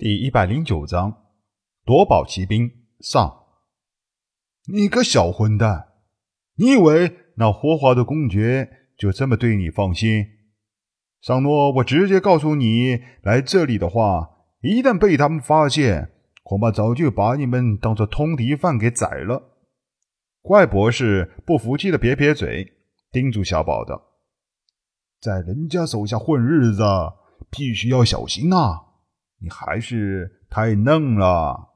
第一百零九章夺宝奇兵上。你个小混蛋！你以为那霍华德公爵就这么对你放心？桑诺，我直接告诉你，来这里的话，一旦被他们发现，恐怕早就把你们当做通敌犯给宰了。怪博士不服气的撇撇嘴，叮嘱小宝道：“在人家手下混日子，必须要小心啊！”你还是太嫩了。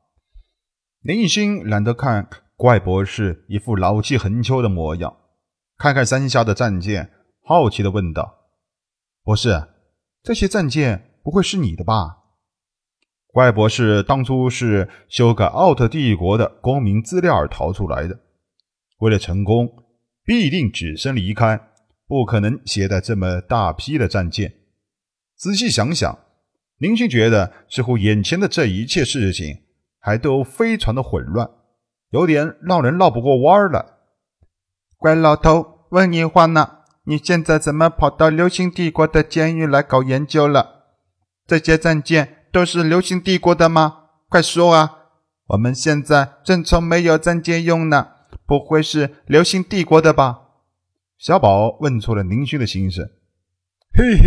林星懒得看怪博士一副老气横秋的模样，看看山下的战舰，好奇的问道：“博士，这些战舰不会是你的吧？”怪博士当初是修改奥特帝国的公民资料而逃出来的，为了成功，必定只身离开，不可能携带这么大批的战舰。仔细想想。林星觉得，似乎眼前的这一切事情还都非常的混乱，有点让人绕不过弯来。怪老头，问你话呢？你现在怎么跑到流星帝国的监狱来搞研究了？这些战舰都是流星帝国的吗？快说啊！我们现在正愁没有战舰用呢，不会是流星帝国的吧？小宝问出了宁勋的心声。嘿嘿，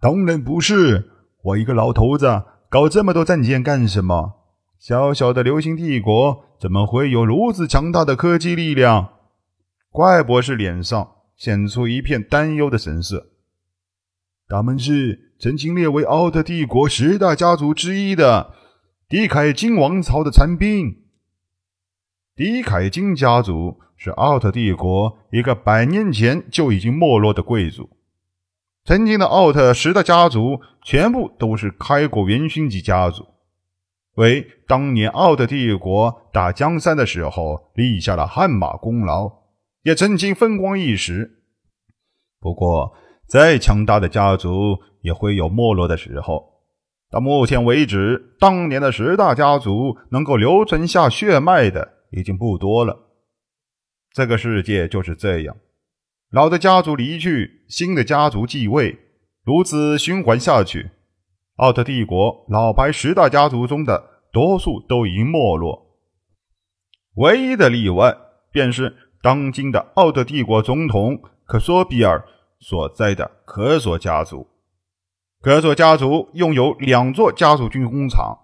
当然不是。我一个老头子搞这么多战舰干什么？小小的流星帝国怎么会有如此强大的科技力量？怪博士脸上显出一片担忧的神色。他们是曾经列为奥特帝国十大家族之一的迪凯金王朝的残兵。迪凯金家族是奥特帝国一个百年前就已经没落的贵族。曾经的奥特十大家族全部都是开国元勋级家族，为当年奥特帝国打江山的时候立下了汗马功劳，也曾经风光一时。不过，再强大的家族也会有没落的时候。到目前为止，当年的十大家族能够留存下血脉的已经不多了。这个世界就是这样。老的家族离去，新的家族继位，如此循环下去，奥特帝国老牌十大家族中的多数都已经没落。唯一的例外，便是当今的奥特帝国总统克索比尔所在的科索家族。科索家族拥有两座家族军工厂，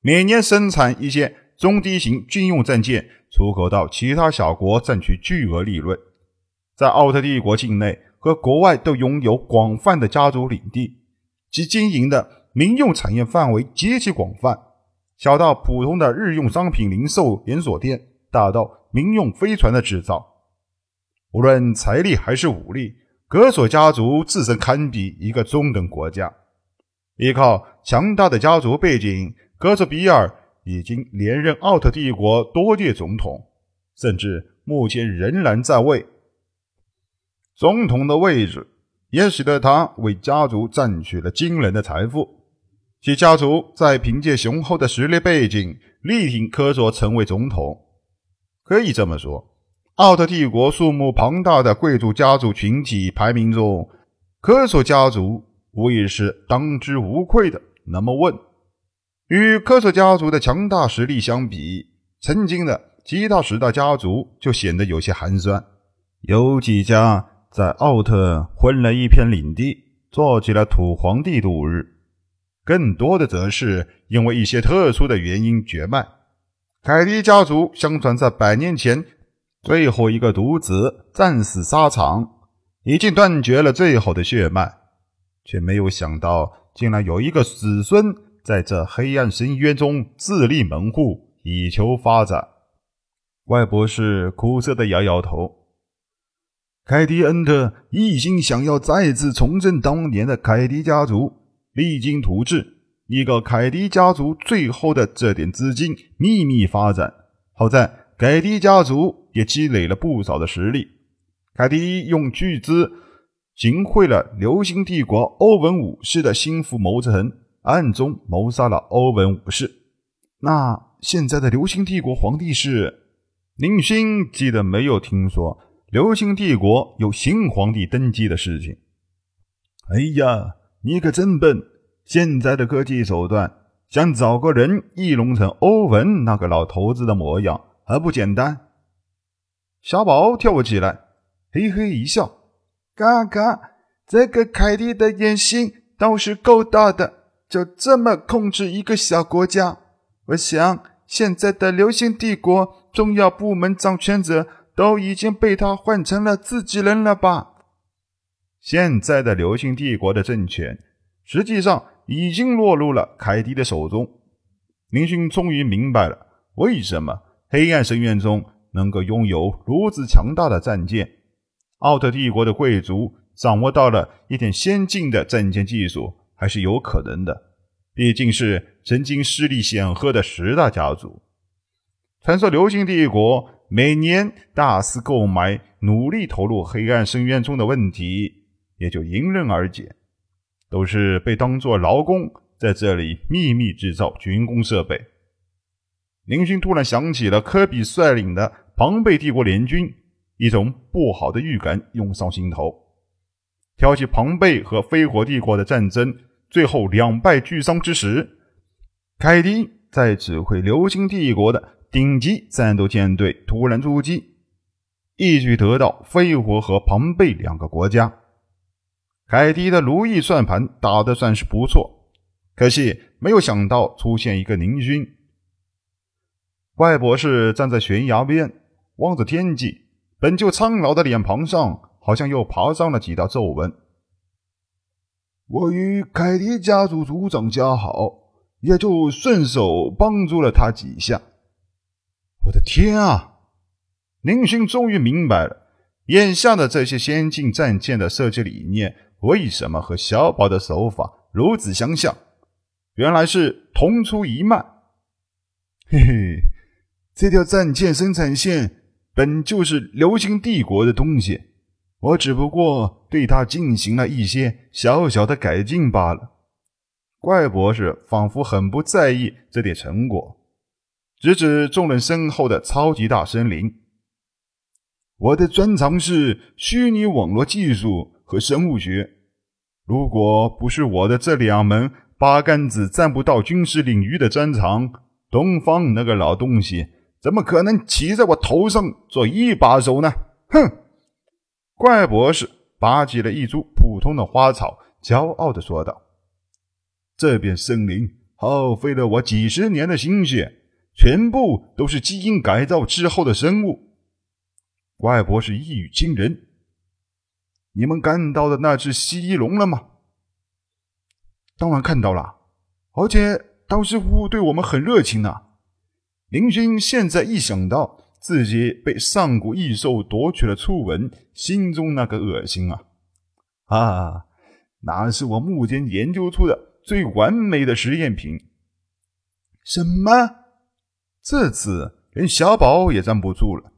每年生产一些中低型军用战舰，出口到其他小国，赚取巨额利润。在奥特帝国境内和国外都拥有广泛的家族领地，其经营的民用产业范围极其广泛，小到普通的日用商品零售连锁店，大到民用飞船的制造。无论财力还是武力，格索家族自身堪比一个中等国家。依靠强大的家族背景，格索比尔已经连任奥特帝国多届总统，甚至目前仍然在位。总统的位置也使得他为家族赚取了惊人的财富。其家族在凭借雄厚的实力背景，力挺科索成为总统。可以这么说，奥特帝国数目庞大的贵族家族群体排名中，科索家族无疑是当之无愧的。那么问，与科索家族的强大实力相比，曾经的其他十大家族就显得有些寒酸。有几家。在奥特混了一片领地，做起了土皇帝度日；更多的则是因为一些特殊的原因绝脉。凯迪家族相传在百年前，最后一个独子战死沙场，已经断绝了最后的血脉，却没有想到，竟然有一个子孙在这黑暗深渊中自立门户，以求发展。外博士苦涩的摇摇头。凯迪恩特一心想要再次重振当年的凯迪家族，励精图治，一个凯迪家族最后的这点资金秘密发展。好在凯迪家族也积累了不少的实力。凯迪用巨资行贿了流星帝国欧文武士的心腹谋臣，暗中谋杀了欧文武士。那现在的流星帝国皇帝是宁勋？记得没有听说。流星帝国有新皇帝登基的事情。哎呀，你可真笨！现在的科技手段想找个人易容成欧文那个老头子的模样，还不简单？小宝跳起来，嘿嘿一笑：“嘎嘎，这个凯蒂的野心倒是够大的，就这么控制一个小国家。我想，现在的流星帝国重要部门掌权者都已经被他换成了自己人了吧？现在的流星帝国的政权，实际上已经落入了凯蒂的手中。林勋终于明白了，为什么黑暗深渊中。能够拥有如此强大的战舰，奥特帝国的贵族掌握到了一点先进的战舰技术，还是有可能的。毕竟是曾经势力显赫的十大家族。传说流星帝国每年大肆购买、努力投入黑暗深渊中的问题，也就迎刃而解，都是被当作劳工在这里秘密制造军工设备。林勋突然想起了科比率领的。庞贝帝国联军，一种不好的预感涌上心头。挑起庞贝和飞火帝国的战争，最后两败俱伤之时，凯迪在指挥流星帝国的顶级战斗舰队突然出击，一举得到飞火和庞贝两个国家。凯迪的如意算盘打得算是不错，可惜没有想到出现一个宁军。怪博士站在悬崖边。望着天际，本就苍老的脸庞上，好像又爬上了几道皱纹。我与凯迪家族族长交好，也就顺手帮助了他几下。我的天啊！宁勋终于明白了，眼下的这些先进战舰的设计理念为什么和小宝的手法如此相像，原来是同出一脉。嘿嘿，这条战舰生产线。本就是流星帝国的东西，我只不过对它进行了一些小小的改进罢了。怪博士仿佛很不在意这点成果，直指众人身后的超级大森林。我的专长是虚拟网络技术和生物学，如果不是我的这两门八竿子站不到军事领域的专长，东方那个老东西。怎么可能骑在我头上做一把手呢？哼！怪博士拔起了一株普通的花草，骄傲地说道：“这片森林耗费了我几十年的心血，全部都是基因改造之后的生物。”怪博士一语惊人：“你们看到的那只蜥蜴龙了吗？”“当然看到了，而且刀师傅对我们很热情呢。”林勋现在一想到自己被上古异兽夺取了初吻，心中那个恶心啊！啊，那是我目前研究出的最完美的实验品。什么？这次连小宝也站不住了，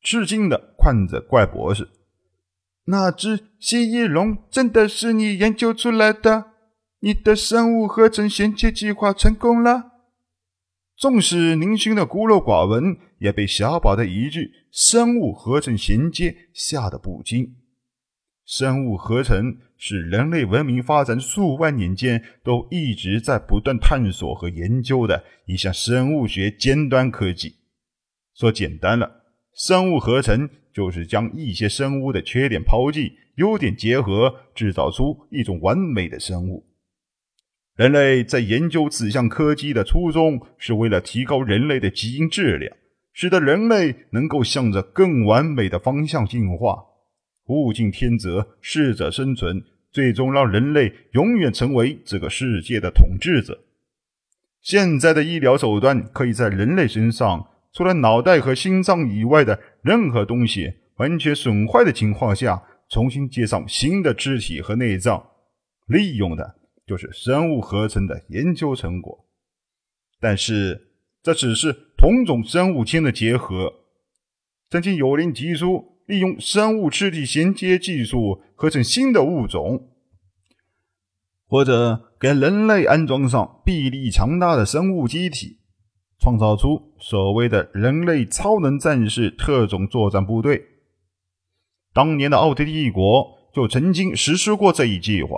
吃惊的看着怪博士。那只蜥蜴龙真的是你研究出来的？你的生物合成衔接计划成功了？纵使宁勋的孤陋寡闻，也被小宝的一句“生物合成衔接”吓得不轻。生物合成是人类文明发展数万年间都一直在不断探索和研究的一项生物学尖端科技。说简单了，生物合成就是将一些生物的缺点抛弃，优点结合，制造出一种完美的生物。人类在研究此项科技的初衷，是为了提高人类的基因质量，使得人类能够向着更完美的方向进化，物竞天择，适者生存，最终让人类永远成为这个世界的统治者。现在的医疗手段可以在人类身上，除了脑袋和心脏以外的任何东西完全损坏的情况下，重新接上新的肢体和内脏，利用的。就是生物合成的研究成果，但是这只是同种生物间的结合。曾经有人提出利用生物肢体衔接技术合成新的物种，或者给人类安装上臂力强大的生物机体，创造出所谓的人类超能战士特种作战部队。当年的奥特帝国就曾经实施过这一计划。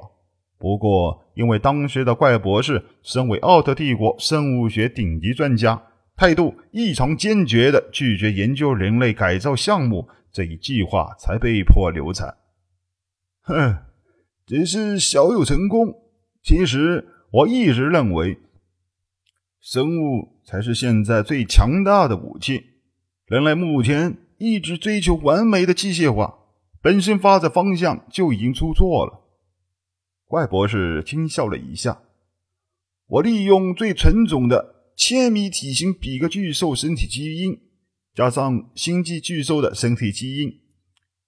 不过，因为当时的怪博士身为奥特帝国生物学顶级专家，态度异常坚决的拒绝研究人类改造项目这一计划，才被迫流产。哼，只是小有成功。其实我一直认为，生物才是现在最强大的武器。人类目前一直追求完美的机械化，本身发展方向就已经出错了。怪博士轻笑了一下：“我利用最纯种的千米体型比格巨兽身体基因，加上星际巨兽的身体基因，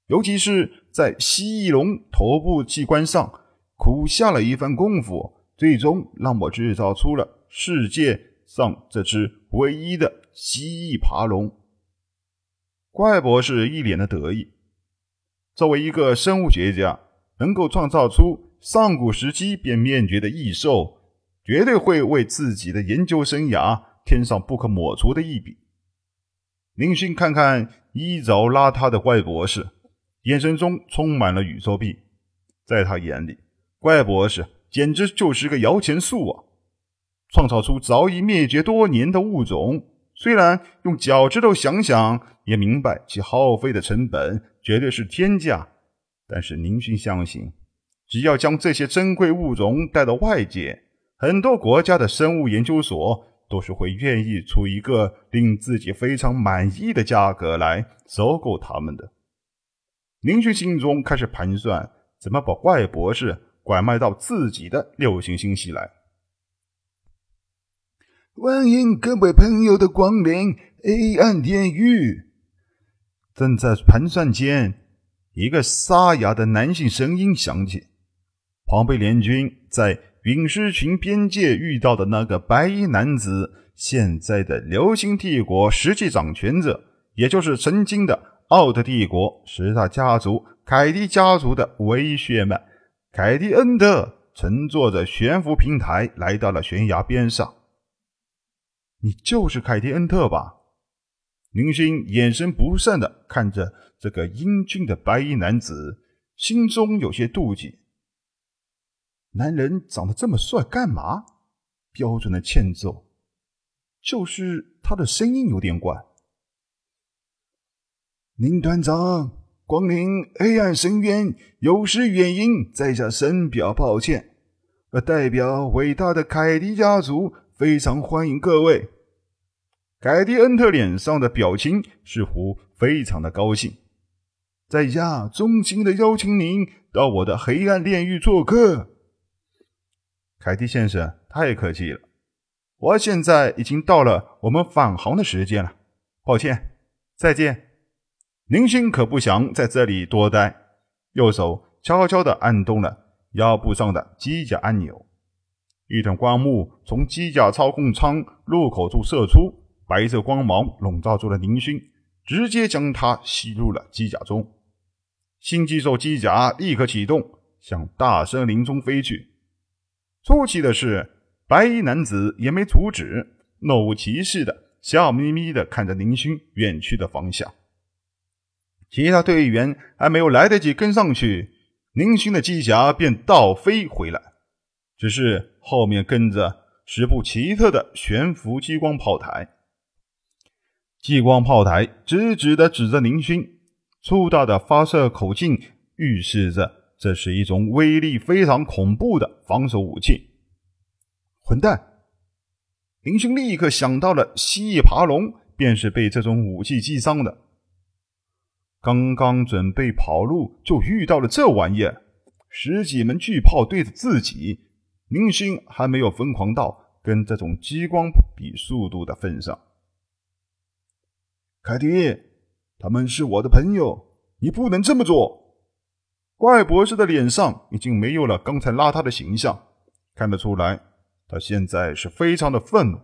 尤其是在蜥蜴龙头部器官上。”苦下了一番功夫，最终让我制造出了世界上这只唯一的蜥蜴爬龙。怪博士一脸的得意。作为一个生物学家，能够创造出上古时期便灭绝的异兽，绝对会为自己的研究生涯添上不可抹除的一笔。林勋看看衣着邋遢的怪博士，眼神中充满了宇宙币，在他眼里。怪博士简直就是个摇钱树啊！创造出早已灭绝多年的物种，虽然用脚趾头想想也明白其耗费的成本绝对是天价，但是宁勋相信，只要将这些珍贵物种带到外界，很多国家的生物研究所都是会愿意出一个令自己非常满意的价格来收购他们的。宁勋心中开始盘算，怎么把怪博士。拐卖到自己的六星星系来。欢迎各位朋友的光临黑暗炼狱。正在盘算间，一个沙哑的男性声音响起：“庞贝联军在陨石群边界遇到的那个白衣男子，现在的流星帝国实际掌权者，也就是曾经的奥特帝国十大家族凯蒂家族的唯一血脉。”凯蒂恩特乘坐着悬浮平台来到了悬崖边上。你就是凯蒂恩特吧？林星眼神不善的看着这个英俊的白衣男子，心中有些妒忌。男人长得这么帅，干嘛？标准的欠揍，就是他的声音有点怪。林团长。光临黑暗深渊，有失远迎，在下深表抱歉。呃，代表伟大的凯迪家族，非常欢迎各位。凯迪恩特脸上的表情似乎非常的高兴，在下衷心的邀请您到我的黑暗炼狱做客。凯蒂先生，太客气了。我现在已经到了我们返航的时间了，抱歉，再见。林星可不想在这里多待，右手悄悄地按动了腰部上的机甲按钮，一团光幕从机甲操控舱入口处射出，白色光芒笼罩住了林星，直接将他吸入了机甲中。新机兽机甲立刻启动，向大森林中飞去。出奇的是，白衣男子也没阻止，若无其事的笑眯眯的看着林勋远去的方向。其他队员还没有来得及跟上去，林勋的机甲便倒飞回来。只是后面跟着十部奇特的悬浮激光炮台，激光炮台直直的指着林勋，粗大的发射口径预示着这是一种威力非常恐怖的防守武器。混蛋！林勋立刻想到了蜥蜴爬龙，便是被这种武器击伤的。刚刚准备跑路，就遇到了这玩意儿。十几门巨炮对着自己，林星还没有疯狂到跟这种激光比速度的份上。凯蒂，他们是我的朋友，你不能这么做。怪博士的脸上已经没有了刚才邋遢的形象，看得出来，他现在是非常的愤怒。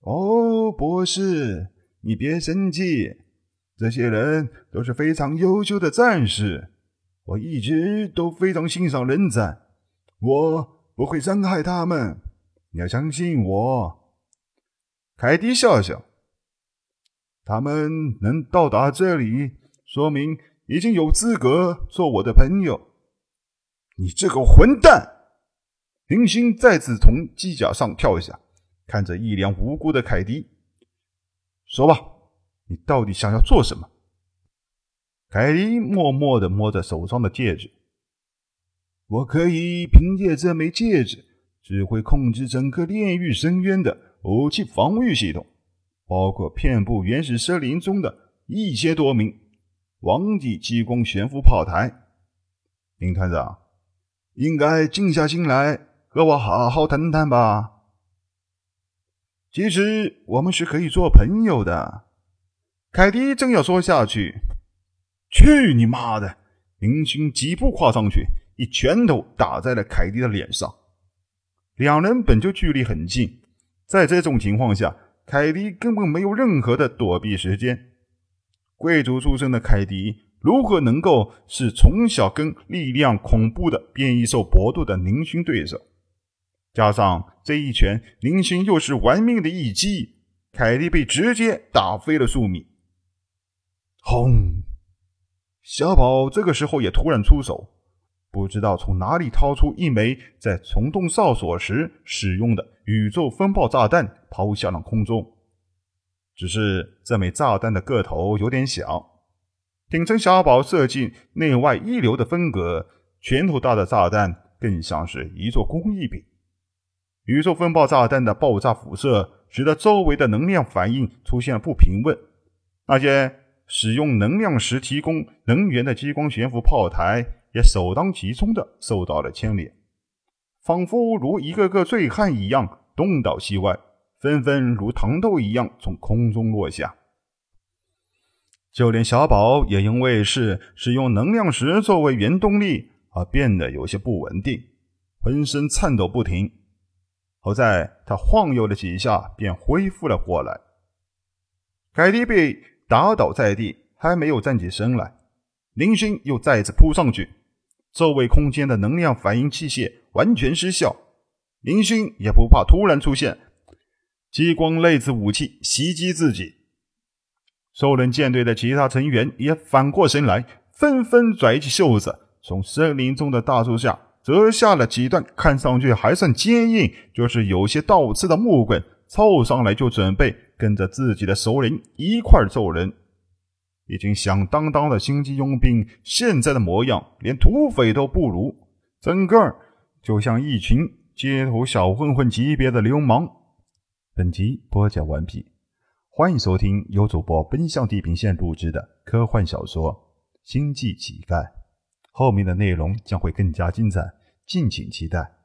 哦，博士，你别生气。这些人都是非常优秀的战士，我一直都非常欣赏人才，我不会伤害他们。你要相信我。凯蒂笑笑，他们能到达这里，说明已经有资格做我的朋友。你这个混蛋！林勋再次从机甲上跳下，看着一脸无辜的凯迪，说吧，你到底想要做什么？凯迪默默的摸着手上的戒指，我可以凭借这枚戒指，指挥控制整个炼狱深渊的武器防御系统，包括遍布原始森林中的一千多名王级激光悬浮炮台。林团长，应该静下心来。和我好好谈谈吧。其实我们是可以做朋友的。凯迪正要说下去，去你妈的！林勋几步跨上去，一拳头打在了凯迪的脸上。两人本就距离很近，在这种情况下，凯迪根本没有任何的躲避时间。贵族出身的凯蒂，如何能够是从小跟力量恐怖的变异兽搏斗的林勋对手？加上这一拳，林勋又是玩命的一击，凯蒂被直接打飞了数米。轰！小宝这个时候也突然出手，不知道从哪里掏出一枚在虫洞哨所时使用的宇宙风暴炸弹，抛向了空中。只是这枚炸弹的个头有点小，顶层小宝设计内外一流的风格，拳头大的炸弹更像是一座工艺品。宇宙风暴炸弹的爆炸辐射，使得周围的能量反应出现不平稳。那些使用能量石提供能源的激光悬浮炮台，也首当其冲的受到了牵连，仿佛如一个个醉汉一样东倒西歪，纷纷如糖豆一样从空中落下。就连小宝也因为是使用能量石作为原动力，而变得有些不稳定，浑身颤抖不停。好在他晃悠了几下，便恢复了过来。凯蒂被打倒在地，还没有站起身来，林勋又再次扑上去，周围空间的能量反应器械完全失效。林勋也不怕突然出现激光类子武器袭击自己。兽人舰队的其他成员也反过神来，纷纷拽起袖子，从森林中的大树下。折下了几段看上去还算坚硬，就是有些倒刺的木棍，凑上来就准备跟着自己的首领一块揍人。已经响当当的星际佣兵，现在的模样连土匪都不如，整个就像一群街头小混混级别的流氓。本集播讲完毕，欢迎收听由主播奔向地平线录制的科幻小说《星际乞丐》。后面的内容将会更加精彩，敬请期待。